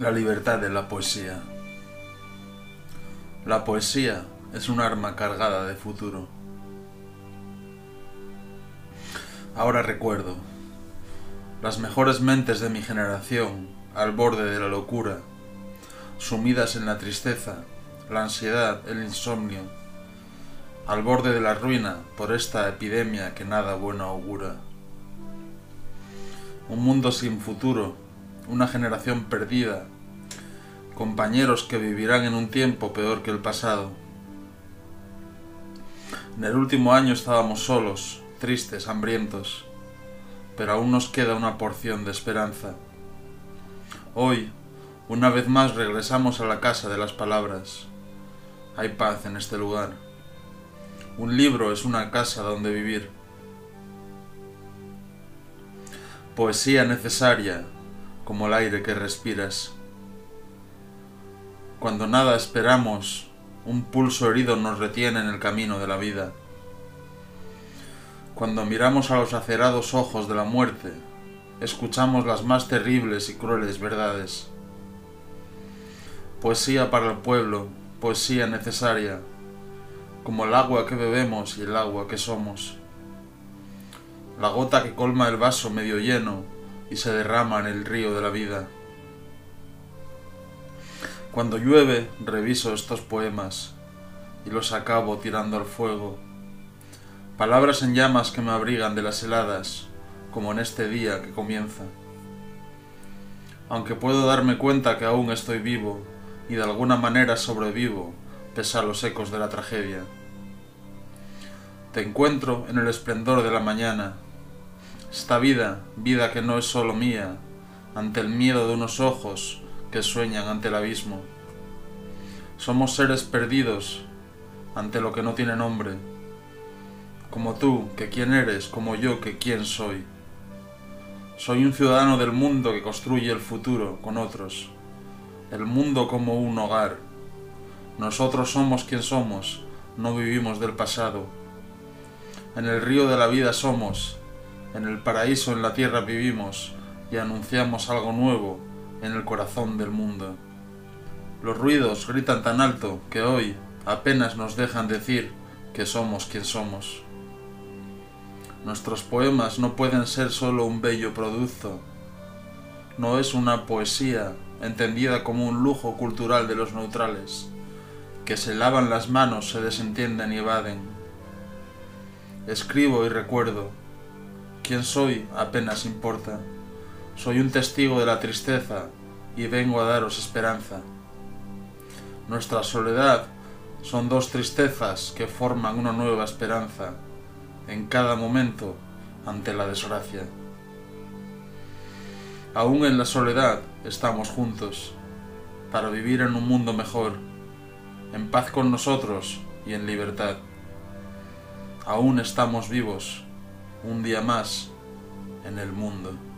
La libertad de la poesía. La poesía es un arma cargada de futuro. Ahora recuerdo las mejores mentes de mi generación al borde de la locura, sumidas en la tristeza, la ansiedad, el insomnio, al borde de la ruina por esta epidemia que nada bueno augura. Un mundo sin futuro, una generación perdida, compañeros que vivirán en un tiempo peor que el pasado. En el último año estábamos solos, tristes, hambrientos, pero aún nos queda una porción de esperanza. Hoy, una vez más regresamos a la casa de las palabras. Hay paz en este lugar. Un libro es una casa donde vivir. Poesía necesaria, como el aire que respiras. Cuando nada esperamos, un pulso herido nos retiene en el camino de la vida. Cuando miramos a los acerados ojos de la muerte, escuchamos las más terribles y crueles verdades. Poesía para el pueblo, poesía necesaria, como el agua que bebemos y el agua que somos. La gota que colma el vaso medio lleno y se derrama en el río de la vida. Cuando llueve, reviso estos poemas y los acabo tirando al fuego. Palabras en llamas que me abrigan de las heladas, como en este día que comienza. Aunque puedo darme cuenta que aún estoy vivo y de alguna manera sobrevivo pese a los ecos de la tragedia. Te encuentro en el esplendor de la mañana, esta vida, vida que no es solo mía, ante el miedo de unos ojos que sueñan ante el abismo. Somos seres perdidos ante lo que no tiene nombre. Como tú, que quién eres, como yo, que quién soy. Soy un ciudadano del mundo que construye el futuro con otros. El mundo como un hogar. Nosotros somos quien somos, no vivimos del pasado. En el río de la vida somos, en el paraíso en la tierra vivimos y anunciamos algo nuevo en el corazón del mundo. Los ruidos gritan tan alto que hoy apenas nos dejan decir que somos quien somos. Nuestros poemas no pueden ser solo un bello producto. No es una poesía entendida como un lujo cultural de los neutrales, que se lavan las manos, se desentienden y evaden. Escribo y recuerdo, Quién soy apenas importa. Soy un testigo de la tristeza y vengo a daros esperanza. Nuestra soledad son dos tristezas que forman una nueva esperanza en cada momento ante la desgracia. Aún en la soledad estamos juntos para vivir en un mundo mejor, en paz con nosotros y en libertad. Aún estamos vivos un día más en el mundo.